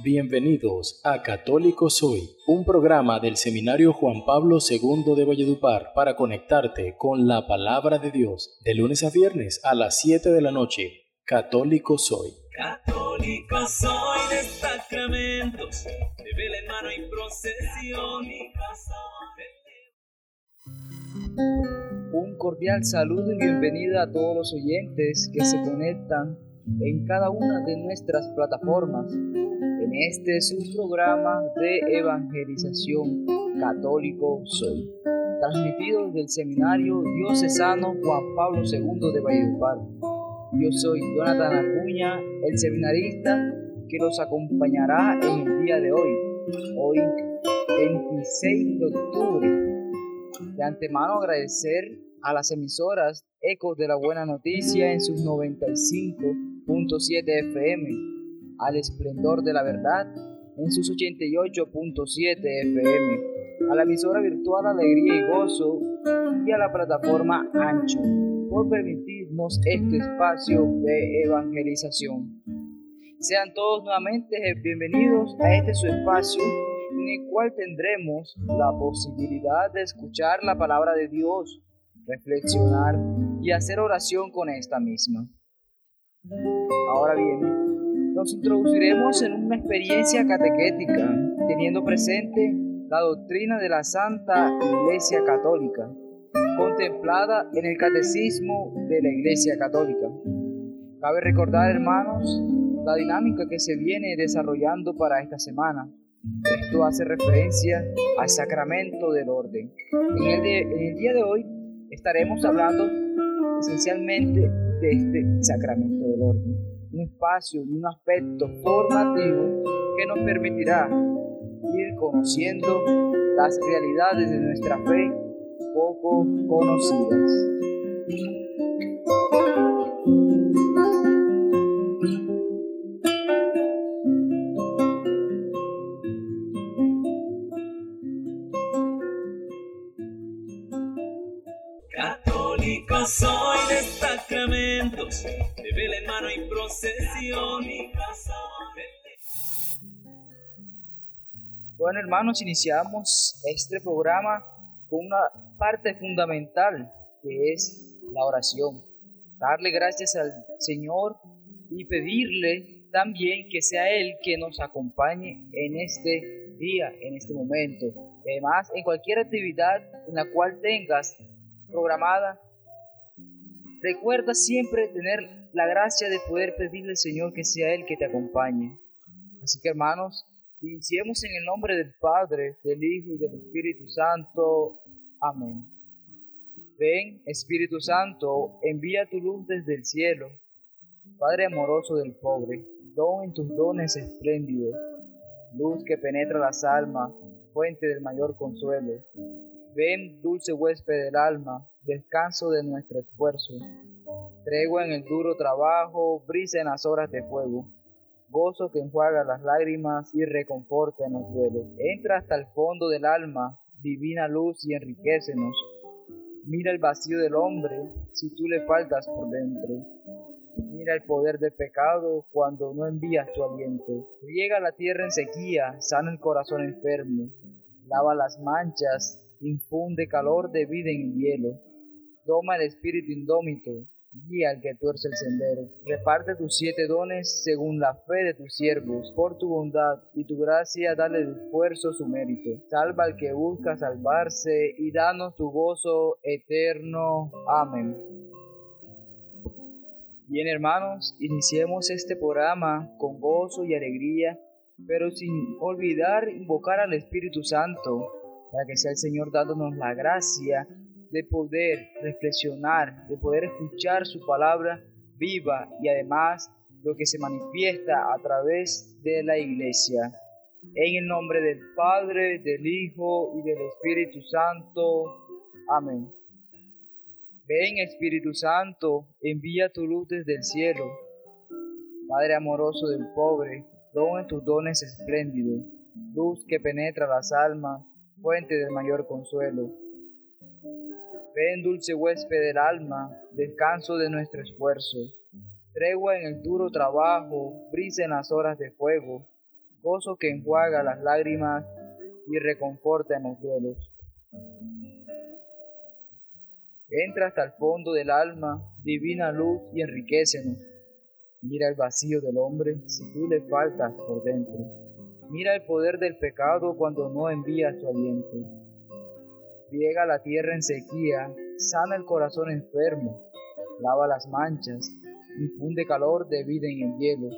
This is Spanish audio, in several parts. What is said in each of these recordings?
Bienvenidos a Católico Soy, un programa del Seminario Juan Pablo II de Valledupar para conectarte con la palabra de Dios de lunes a viernes a las 7 de la noche. Católico Soy. Católico soy de sacramentos, de vela en mano y procesión. Un cordial saludo y bienvenida a todos los oyentes que se conectan en cada una de nuestras plataformas en este es programa de evangelización católico soy, transmitido desde el Seminario Diocesano Juan Pablo II de Valledupar. Yo soy Jonathan Acuña, el seminarista que los acompañará en el día de hoy, hoy 26 de octubre. De antemano agradecer a las emisoras Ecos de la Buena Noticia en sus 95.7 FM al esplendor de la verdad en sus 88.7 FM, a la emisora virtual Alegría y Gozo y a la plataforma Ancho por permitirnos este espacio de evangelización. Sean todos nuevamente bienvenidos a este su espacio en el cual tendremos la posibilidad de escuchar la palabra de Dios, reflexionar y hacer oración con esta misma. Ahora bien, nos introduciremos en una experiencia catequética, teniendo presente la doctrina de la Santa Iglesia Católica, contemplada en el Catecismo de la Iglesia Católica. Cabe recordar, hermanos, la dinámica que se viene desarrollando para esta semana. Esto hace referencia al sacramento del orden. En el, en el día de hoy estaremos hablando esencialmente de este sacramento del orden un espacio y un aspecto formativo que nos permitirá ir conociendo las realidades de nuestra fe poco conocidas. Y procesión. Bueno, hermanos, iniciamos este programa con una parte fundamental que es la oración. Darle gracias al Señor y pedirle también que sea Él que nos acompañe en este día, en este momento. Además, en cualquier actividad en la cual tengas programada, recuerda siempre tener la gracia de poder pedirle al Señor que sea Él que te acompañe. Así que hermanos, iniciemos en el nombre del Padre, del Hijo y del Espíritu Santo. Amén. Ven, Espíritu Santo, envía tu luz desde el cielo. Padre amoroso del pobre, don en tus dones espléndidos, luz que penetra las almas, fuente del mayor consuelo. Ven, dulce huésped del alma, descanso de nuestro esfuerzo tregua en el duro trabajo, brisa en las horas de fuego, gozo que enjuaga las lágrimas y reconforta en los duelos. Entra hasta el fondo del alma, divina luz y enriquecenos. Mira el vacío del hombre si tú le faltas por dentro. Mira el poder del pecado cuando no envías tu aliento. Riega la tierra en sequía, sana el corazón enfermo. Lava las manchas, infunde calor de vida en hielo. Toma el espíritu indómito, guía al que tuerce el sendero. Reparte tus siete dones según la fe de tus siervos, por tu bondad y tu gracia dale el esfuerzo su mérito. Salva al que busca salvarse y danos tu gozo eterno. Amén. Bien hermanos, iniciemos este programa con gozo y alegría, pero sin olvidar invocar al Espíritu Santo, para que sea el Señor dándonos la gracia de poder reflexionar, de poder escuchar su palabra viva y además lo que se manifiesta a través de la iglesia. En el nombre del Padre, del Hijo y del Espíritu Santo. Amén. Ven Espíritu Santo, envía tu luz desde el cielo. Padre amoroso del pobre, don en tus dones espléndidos, luz que penetra las almas, fuente del mayor consuelo Ven, dulce huésped del alma, descanso de nuestro esfuerzo, tregua en el duro trabajo, brisa en las horas de fuego, gozo que enjuaga las lágrimas y reconforta en los duelos. Entra hasta el fondo del alma, divina luz, y enriquecenos. Mira el vacío del hombre si tú le faltas por dentro. Mira el poder del pecado cuando no envía su aliento. Riega la tierra en sequía, sana el corazón enfermo, lava las manchas, infunde calor de vida en el hielo,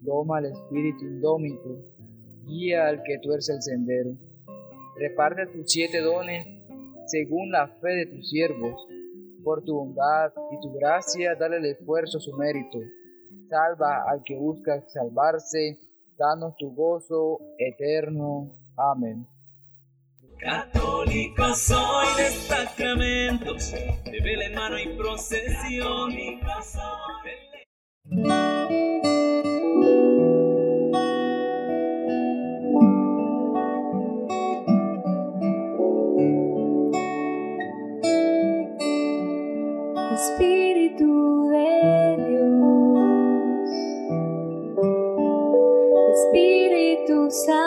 doma al espíritu indómito, guía al que tuerce el sendero. Reparte tus siete dones según la fe de tus siervos. Por tu bondad y tu gracia, dale el esfuerzo su mérito. Salva al que busca salvarse, danos tu gozo eterno. Amén. Católico soy de sacramentos, de vela en mano y procesión. Espíritu de Dios, Espíritu Santo,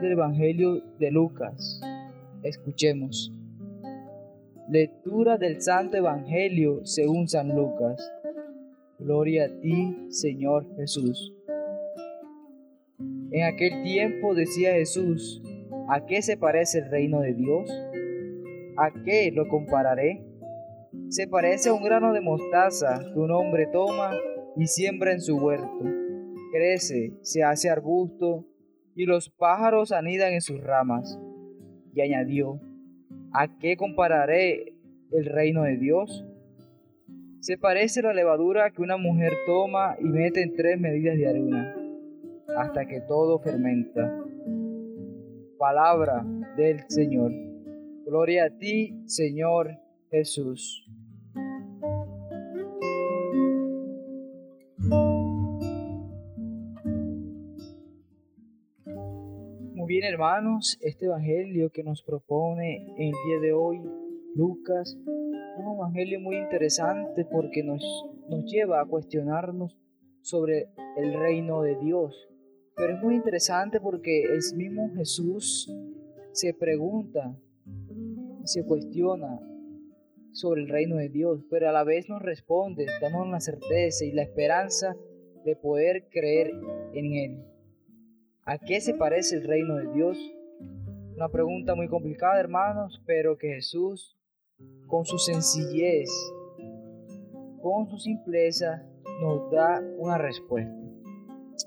del Evangelio de Lucas. Escuchemos. Lectura del Santo Evangelio según San Lucas. Gloria a ti, Señor Jesús. En aquel tiempo decía Jesús, ¿a qué se parece el reino de Dios? ¿A qué lo compararé? Se parece a un grano de mostaza que un hombre toma y siembra en su huerto. Crece, se hace arbusto y los pájaros anidan en sus ramas. Y añadió, ¿a qué compararé el reino de Dios? Se parece la levadura que una mujer toma y mete en tres medidas de harina, hasta que todo fermenta. Palabra del Señor. Gloria a ti, Señor Jesús. Hermanos, este evangelio que nos propone el día de hoy Lucas, un evangelio muy interesante porque nos, nos lleva a cuestionarnos sobre el reino de Dios. Pero es muy interesante porque el mismo Jesús se pregunta, se cuestiona sobre el reino de Dios, pero a la vez nos responde, dándonos la certeza y la esperanza de poder creer en Él. ¿A qué se parece el reino de Dios? Una pregunta muy complicada, hermanos, pero que Jesús, con su sencillez, con su simpleza, nos da una respuesta.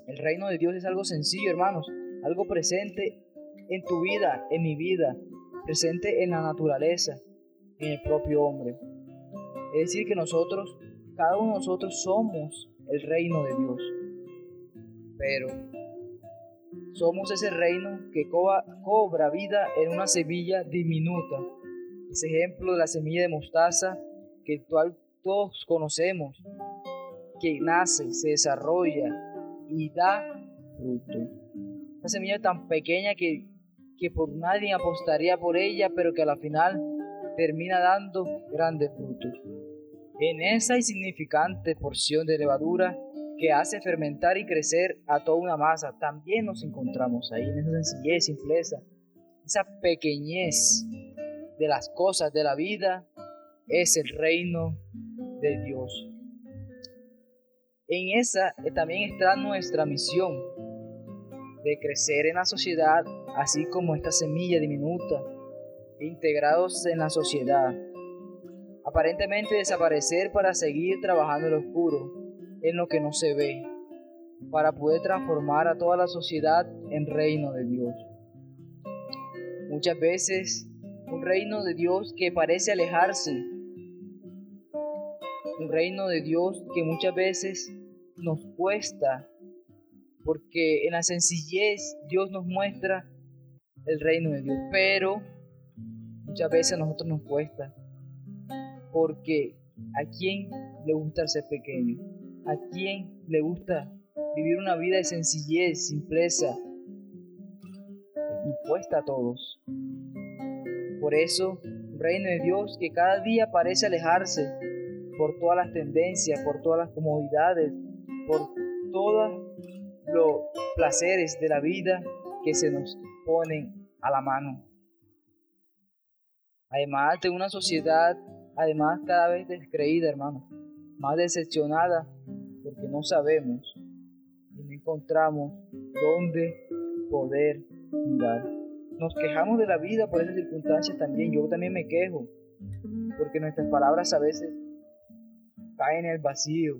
El reino de Dios es algo sencillo, hermanos, algo presente en tu vida, en mi vida, presente en la naturaleza, en el propio hombre. Es decir, que nosotros, cada uno de nosotros somos el reino de Dios. Pero somos ese reino que cobra vida en una semilla diminuta. Ese ejemplo de la semilla de mostaza que todos conocemos, que nace, se desarrolla y da fruto. Una semilla tan pequeña que, que por nadie apostaría por ella, pero que a la final termina dando grandes frutos. En esa insignificante porción de levadura que hace fermentar y crecer a toda una masa, también nos encontramos ahí, en esa sencillez, simpleza, esa pequeñez de las cosas de la vida, es el reino de Dios. En esa también está nuestra misión de crecer en la sociedad, así como esta semilla diminuta, integrados en la sociedad. Aparentemente desaparecer para seguir trabajando en lo oscuro, en lo que no se ve, para poder transformar a toda la sociedad en reino de Dios. Muchas veces un reino de Dios que parece alejarse, un reino de Dios que muchas veces nos cuesta, porque en la sencillez Dios nos muestra el reino de Dios, pero muchas veces a nosotros nos cuesta, porque a quién le gusta ser pequeño, a quién le gusta vivir una vida de sencillez, simpleza, nos cuesta a todos. Por eso, reino de Dios que cada día parece alejarse por todas las tendencias, por todas las comodidades, por todos los placeres de la vida que se nos ponen a la mano. Además de una sociedad, además cada vez descreída, hermano, más decepcionada, porque no sabemos y no encontramos dónde poder mirar. Nos quejamos de la vida por esas circunstancias también. Yo también me quejo, porque nuestras palabras a veces caen en el vacío,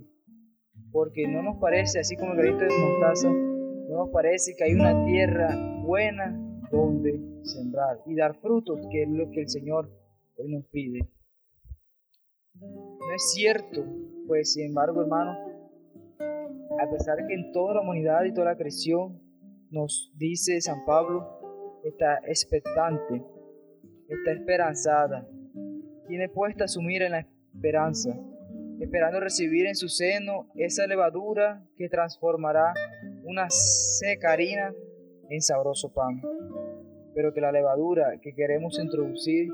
porque no nos parece, así como el granito de mostaza, no nos parece que hay una tierra buena donde sembrar y dar frutos, que es lo que el Señor hoy nos pide. No es cierto, pues sin embargo, hermanos, a pesar que en toda la humanidad y toda la creación nos dice San Pablo, está expectante, está esperanzada, tiene puesta su mira en la esperanza, esperando recibir en su seno esa levadura que transformará una seca harina en sabroso pan. Pero que la levadura que queremos introducir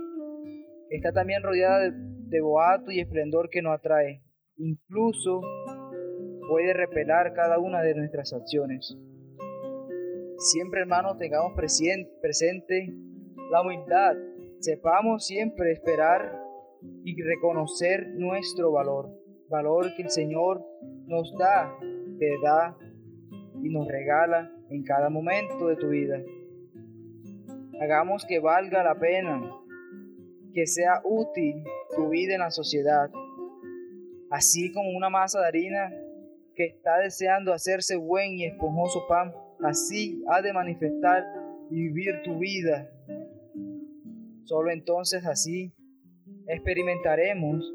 está también rodeada de de boato y esplendor que nos atrae. Incluso puede repelar cada una de nuestras acciones. Siempre, hermanos, tengamos presente la humildad. Sepamos siempre esperar y reconocer nuestro valor. Valor que el Señor nos da, te da y nos regala en cada momento de tu vida. Hagamos que valga la pena, que sea útil tu vida en la sociedad, así como una masa de harina que está deseando hacerse buen y esponjoso pan, así ha de manifestar y vivir tu vida. Solo entonces así experimentaremos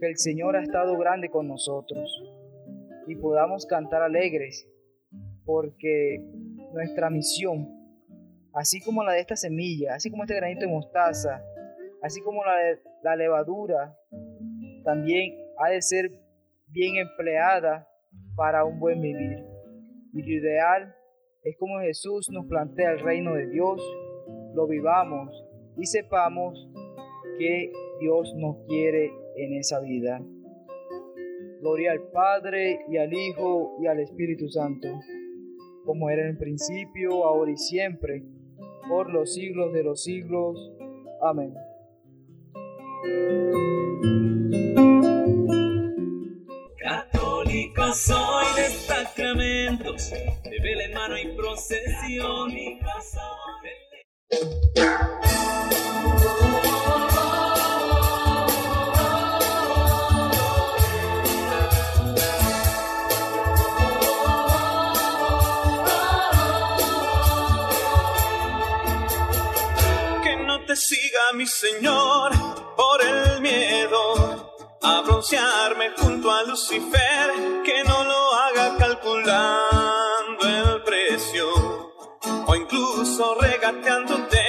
que el Señor ha estado grande con nosotros y podamos cantar alegres porque nuestra misión, así como la de esta semilla, así como este granito de mostaza, así como la, la levadura, también ha de ser bien empleada para un buen vivir. Y lo ideal es como Jesús nos plantea el reino de Dios, lo vivamos y sepamos que Dios nos quiere en esa vida. Gloria al Padre y al Hijo y al Espíritu Santo como era en el principio, ahora y siempre, por los siglos de los siglos. Amén. Soy de sacramentos, de vela en mano y procesión. siga mi Señor por el miedo a broncearme junto a Lucifer, que no lo haga calculando el precio o incluso regateándote,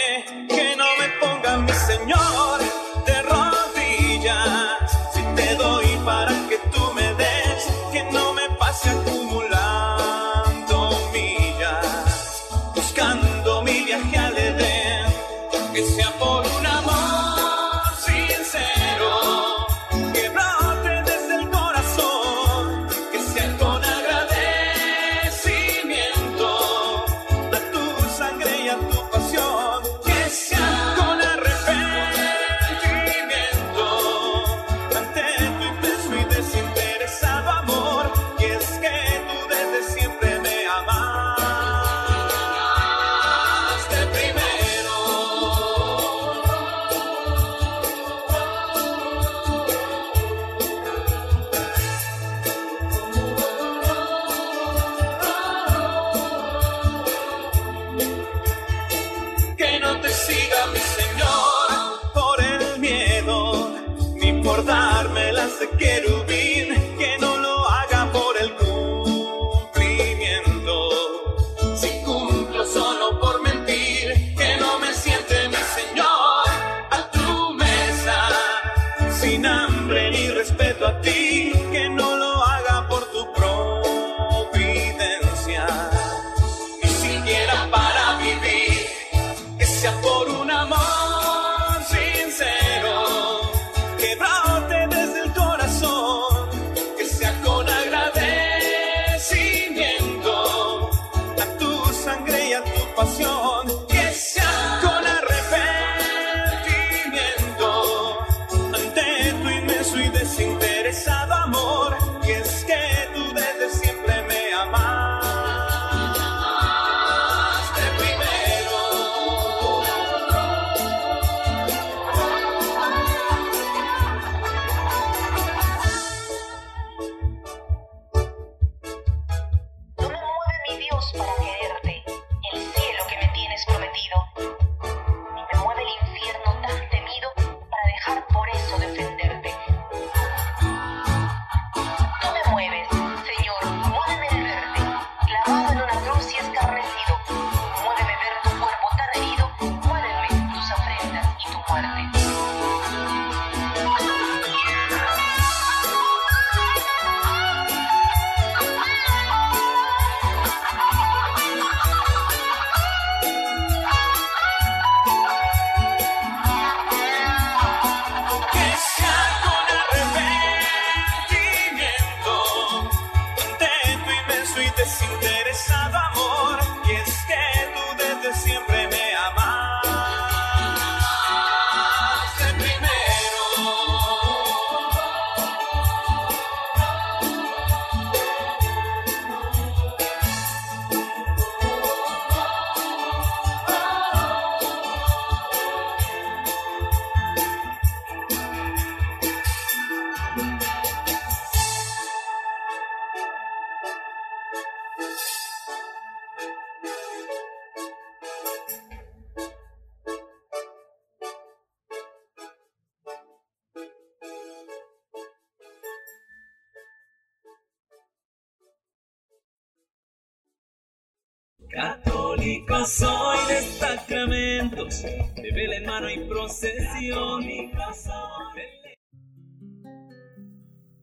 Católico soy de sacramentos, de vela en mano y procesión.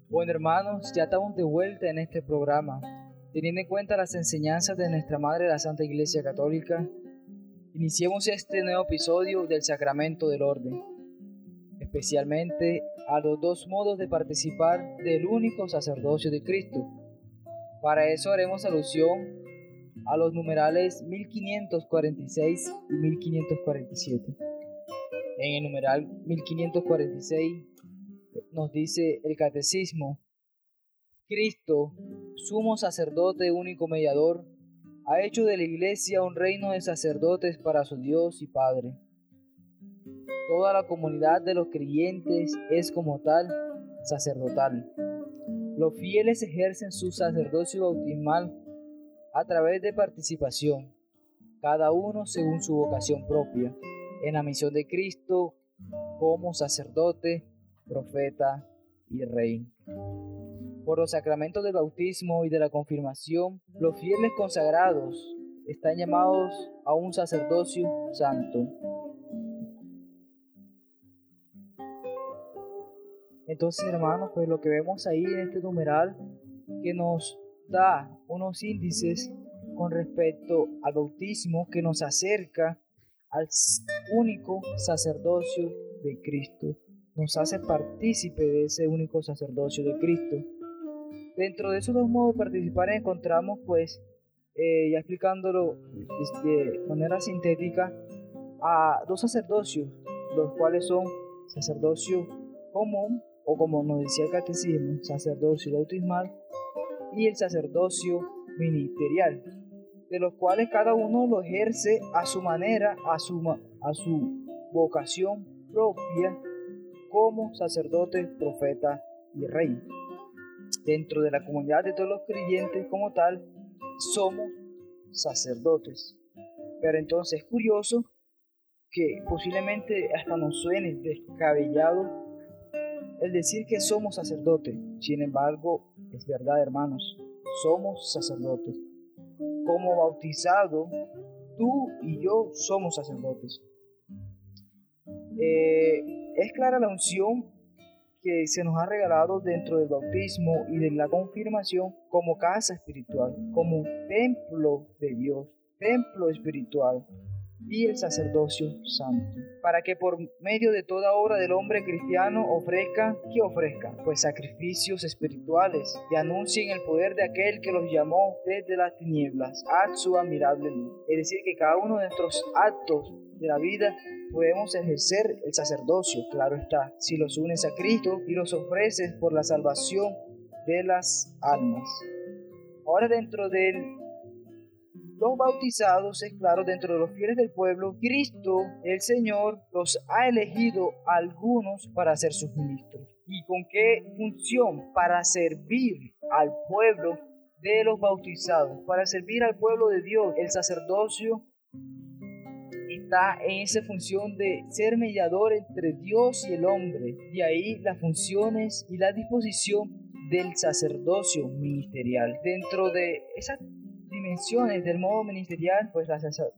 Bueno hermanos, ya estamos de vuelta en este programa. Teniendo en cuenta las enseñanzas de nuestra Madre la Santa Iglesia Católica, iniciemos este nuevo episodio del Sacramento del Orden, especialmente a los dos modos de participar del único sacerdocio de Cristo. Para eso haremos alusión a los numerales 1546 y 1547. En el numeral 1546 nos dice el catecismo, Cristo, sumo sacerdote único mediador, ha hecho de la iglesia un reino de sacerdotes para su Dios y Padre. Toda la comunidad de los creyentes es como tal sacerdotal. Los fieles ejercen su sacerdocio bautismal a través de participación, cada uno según su vocación propia, en la misión de Cristo como sacerdote, profeta y rey. Por los sacramentos del bautismo y de la confirmación, los fieles consagrados están llamados a un sacerdocio santo. Entonces, hermanos, pues lo que vemos ahí en este numeral que nos da unos índices con respecto al bautismo que nos acerca al único sacerdocio de Cristo. Nos hace partícipe de ese único sacerdocio de Cristo. Dentro de esos dos modos de participar encontramos, pues, eh, ya explicándolo de manera sintética, a dos sacerdocios, los cuales son sacerdocio común, o como nos decía el catecismo, sacerdocio bautismal, y el sacerdocio ministerial, de los cuales cada uno lo ejerce a su manera, a su, a su vocación propia como sacerdote, profeta y rey. Dentro de la comunidad de todos los creyentes como tal, somos sacerdotes. Pero entonces es curioso que posiblemente hasta nos suene descabellado el decir que somos sacerdotes. Sin embargo, es verdad, hermanos, somos sacerdotes. Como bautizado, tú y yo somos sacerdotes. Eh, es clara la unción que se nos ha regalado dentro del bautismo y de la confirmación como casa espiritual, como templo de Dios, templo espiritual, y el sacerdocio santo, para que por medio de toda obra del hombre cristiano ofrezca, ¿qué ofrezca? Pues sacrificios espirituales y anuncien el poder de aquel que los llamó desde las tinieblas a su admirable luz. Es decir, que cada uno de nuestros actos de la vida podemos ejercer el sacerdocio, claro está, si los unes a Cristo y los ofreces por la salvación de las almas. Ahora dentro del los bautizados, es claro, dentro de los fieles del pueblo, Cristo, el Señor, los ha elegido algunos para ser sus ministros. ¿Y con qué función? Para servir al pueblo de los bautizados, para servir al pueblo de Dios. El sacerdocio está en esa función de ser mediador entre Dios y el hombre. De ahí las funciones y la disposición del sacerdocio ministerial. Dentro de esa dimensiones del modo ministerial, pues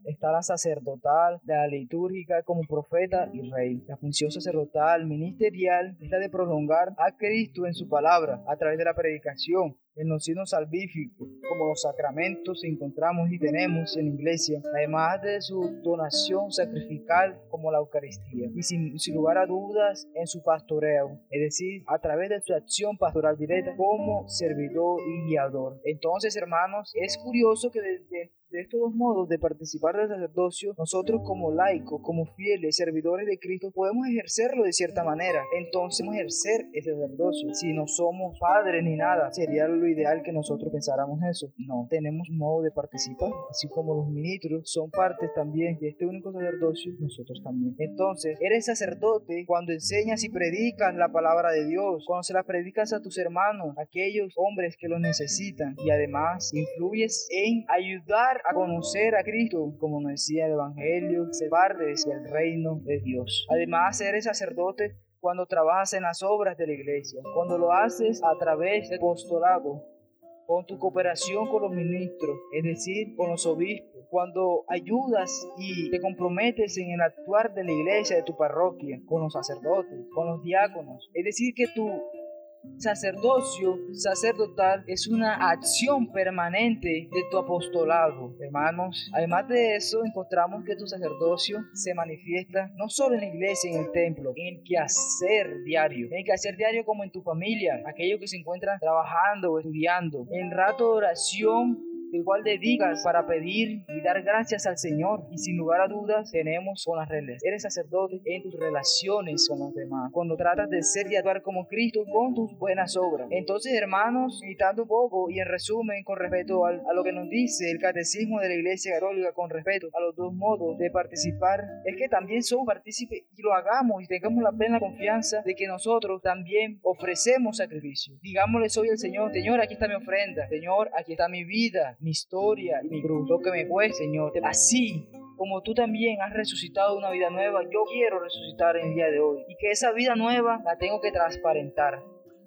está la sacerdotal, la litúrgica como profeta y rey. La función sacerdotal ministerial es la de prolongar a Cristo en su palabra a través de la predicación, en los signos salvíficos, como los sacramentos encontramos y tenemos en la iglesia, además de su donación sacrificial como la Eucaristía, y sin, lugar a dudas en su pastoreo, es decir, a través de su acción pastoral directa como servidor y guiador. Entonces, hermanos, es curioso que desde De estos dos modos de participar del sacerdocio, nosotros como laicos, como fieles, servidores de Cristo, podemos ejercerlo de cierta manera. Entonces, ejercer ese sacerdocio. Si no somos padres ni nada, sería lo ideal que nosotros pensáramos eso. No, tenemos modo de participar. Así como los ministros son partes también de este único sacerdocio, nosotros también. Entonces, eres sacerdote cuando enseñas y predicas la palabra de Dios, cuando se la predicas a tus hermanos, aquellos hombres que lo necesitan, y además influyes en ayudar a conocer a Cristo, como nos decía el Evangelio, ser partes del reino de Dios. Además, eres sacerdote cuando trabajas en las obras de la iglesia, cuando lo haces a través del apostolado, con tu cooperación con los ministros, es decir, con los obispos, cuando ayudas y te comprometes en el actuar de la iglesia, de tu parroquia, con los sacerdotes, con los diáconos, es decir, que tu sacerdocio sacerdotal es una acción permanente de tu apostolado, hermanos. Además de eso, encontramos que tu sacerdocio se manifiesta no solo en la iglesia, en el templo, en el quehacer diario, en el quehacer diario como en tu familia, aquellos que se encuentran trabajando o estudiando, en rato de oración igual dedicas para pedir y dar gracias al Señor. Y sin lugar a dudas, tenemos con las reglas. Eres sacerdote en tus relaciones con los demás. Cuando tratas de ser y actuar como Cristo con tus buenas obras. Entonces, hermanos, meditando un poco y en resumen, con respecto a, a lo que nos dice el catecismo de la Iglesia Católica, con respecto a los dos modos de participar, es que también somos partícipes y lo hagamos y tengamos la plena confianza de que nosotros también ofrecemos sacrificio. Digámosle hoy al Señor, Señor, aquí está mi ofrenda. Señor, aquí está mi vida mi historia y mi cruz, lo que me fue, Señor. Así como tú también has resucitado una vida nueva, yo quiero resucitar en el día de hoy. Y que esa vida nueva la tengo que transparentar.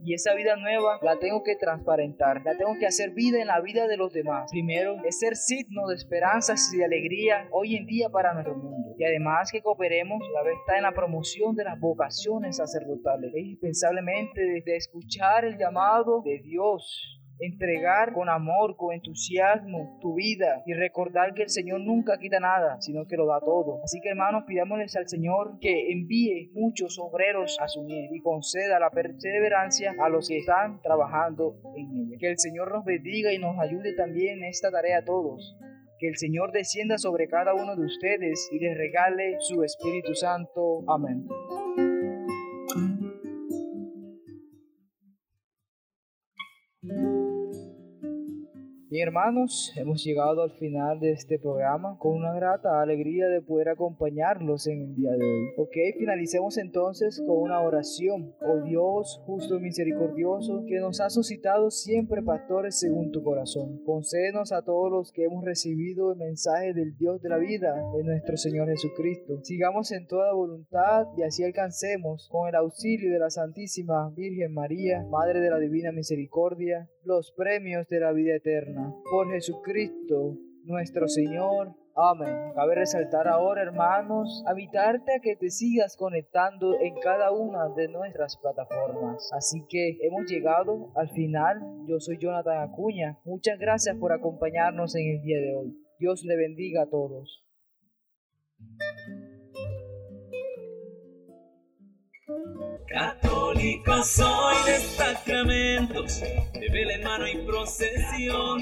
Y esa vida nueva la tengo que transparentar, la tengo que hacer vida en la vida de los demás. Primero, es ser signo de esperanzas y de alegría hoy en día para nuestro mundo. Y además que cooperemos, la vez está en la promoción de las vocaciones sacerdotales. Es indispensablemente de escuchar el llamado de Dios entregar con amor, con entusiasmo tu vida y recordar que el Señor nunca quita nada, sino que lo da todo. Así que hermanos, pidámosles al Señor que envíe muchos obreros a su miel y conceda la perseverancia a los que están trabajando en ella. Que el Señor nos bendiga y nos ayude también en esta tarea a todos. Que el Señor descienda sobre cada uno de ustedes y les regale su Espíritu Santo. Amén. Bien hermanos, hemos llegado al final de este programa con una grata alegría de poder acompañarlos en el día de hoy. Ok, finalicemos entonces con una oración. Oh Dios, justo y misericordioso, que nos ha suscitado siempre pastores según tu corazón. Concédenos a todos los que hemos recibido el mensaje del Dios de la vida, de nuestro Señor Jesucristo. Sigamos en toda voluntad y así alcancemos, con el auxilio de la Santísima Virgen María, Madre de la Divina Misericordia, los premios de la vida eterna. Por Jesucristo, nuestro Señor. Amén. Cabe resaltar ahora, hermanos, invitarte a que te sigas conectando en cada una de nuestras plataformas. Así que hemos llegado al final. Yo soy Jonathan Acuña. Muchas gracias por acompañarnos en el día de hoy. Dios le bendiga a todos. Católico soy de sacramentos, de vela mano y procesión.